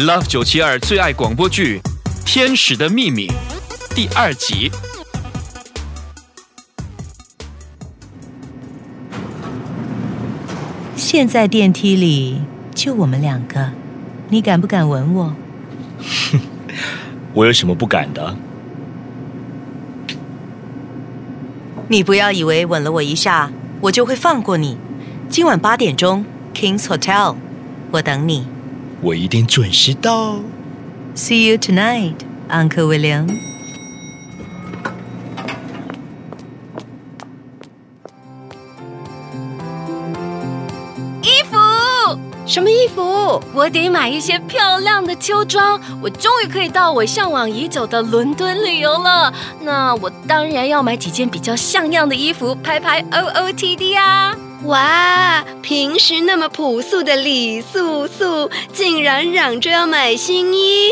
Love 九七二最爱广播剧《天使的秘密》第二集。现在电梯里就我们两个，你敢不敢吻我？我有什么不敢的？你不要以为吻了我一下，我就会放过你。今晚八点钟，King's Hotel，我等你。我一定准时到。See you tonight, Uncle William。什么衣服？我得买一些漂亮的秋装。我终于可以到我向往已久的伦敦旅游了。那我当然要买几件比较像样的衣服，拍拍 O O T D 啊！哇，平时那么朴素的李素素，竟然嚷着要买新衣，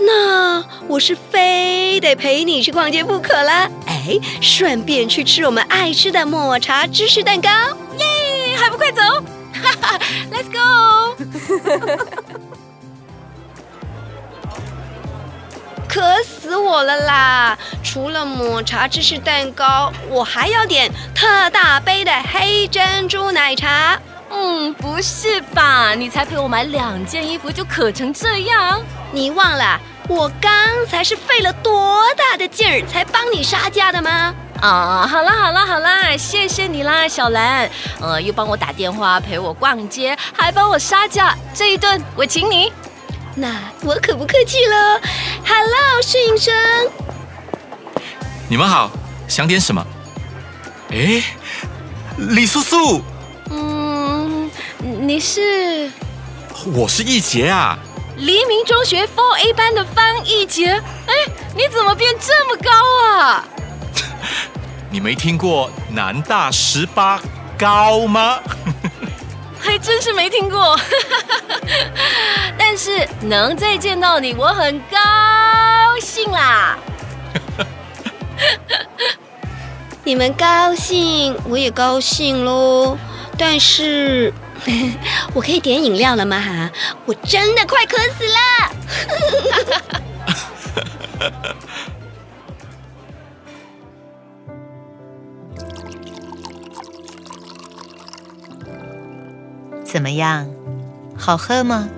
那我是非得陪你去逛街不可啦！哎，顺便去吃我们爱吃的抹茶芝士蛋糕。耶，还不快走！哈 哈，Let's go！渴死我了啦！除了抹茶芝士蛋糕，我还要点特大杯的黑珍珠奶茶。嗯，不是吧？你才陪我买两件衣服就渴成这样？你忘了我刚才是费了多大的劲儿才帮你杀价的吗？啊，好啦好啦好啦，谢谢你啦，小兰。呃，又帮我打电话陪我逛街，还帮我杀价，这一顿我请你。那我可不客气了。Hello，摄影生。你们好，想点什么？哎，李素素，嗯，你是我是易杰啊。黎明中学 Four A 班的方易杰。哎，你怎么变这么高啊？你没听过南大十八高吗？还真是没听过，但是能再见到你，我很高兴啦。你们高兴，我也高兴喽。但是，我可以点饮料了吗？哈，我真的快渴死了。怎么样？好喝吗？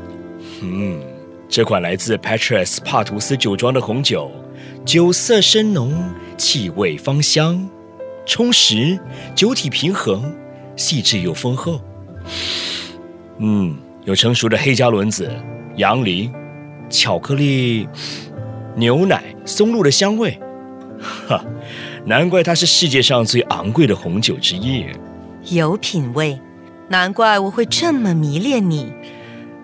嗯，这款来自 Patras 帕图斯酒庄的红酒，酒色深浓，气味芳香，充实，酒体平衡，细致又丰厚。嗯，有成熟的黑加仑子、杨梨、巧克力、牛奶、松露的香味。哈，难怪它是世界上最昂贵的红酒之一。有品味，难怪我会这么迷恋你。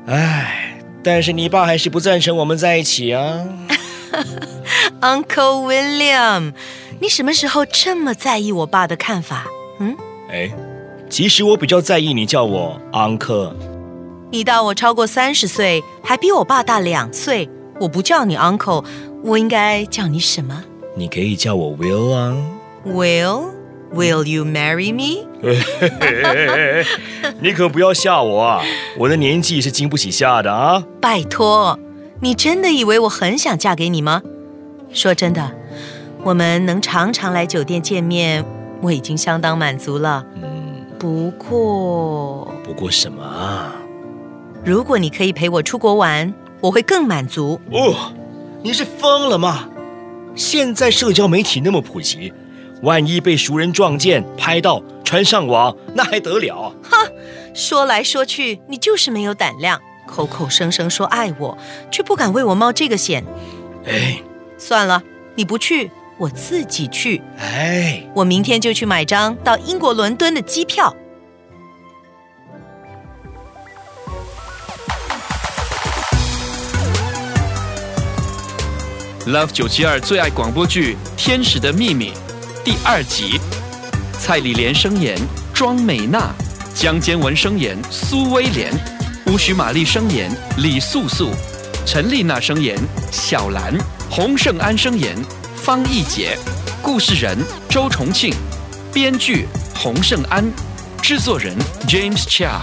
唉，但是你爸还是不赞成我们在一起啊。Uncle William，你什么时候这么在意我爸的看法？嗯，哎，其实我比较在意你叫我 uncle。你大我超过三十岁，还比我爸大两岁，我不叫你 Uncle，我应该叫你什么你可以叫我 Will 啊。？Will，Will you marry me？你可不要吓我啊！我的年纪是经不起吓的啊。拜托，你真的以为我很想嫁给你吗？说真的，我们能常常来酒店见面，我已经相当满足了。嗯，不过，不过什么啊？如果你可以陪我出国玩，我会更满足。哦，你是疯了吗？现在社交媒体那么普及，万一被熟人撞见、拍到、传上网，那还得了？哈说来说去，你就是没有胆量，口口声声说爱我，却不敢为我冒这个险。哎算了，你不去，我自己去。哎，我明天就去买张到英国伦敦的机票。Love 九七二最爱广播剧《天使的秘密》第二集，蔡李莲声演庄美娜，江坚文声演苏威廉，巫许玛丽声演李素素，陈丽娜声演小兰，洪胜安声演方艺杰，故事人周重庆，编剧洪胜安，制作人 James Chia。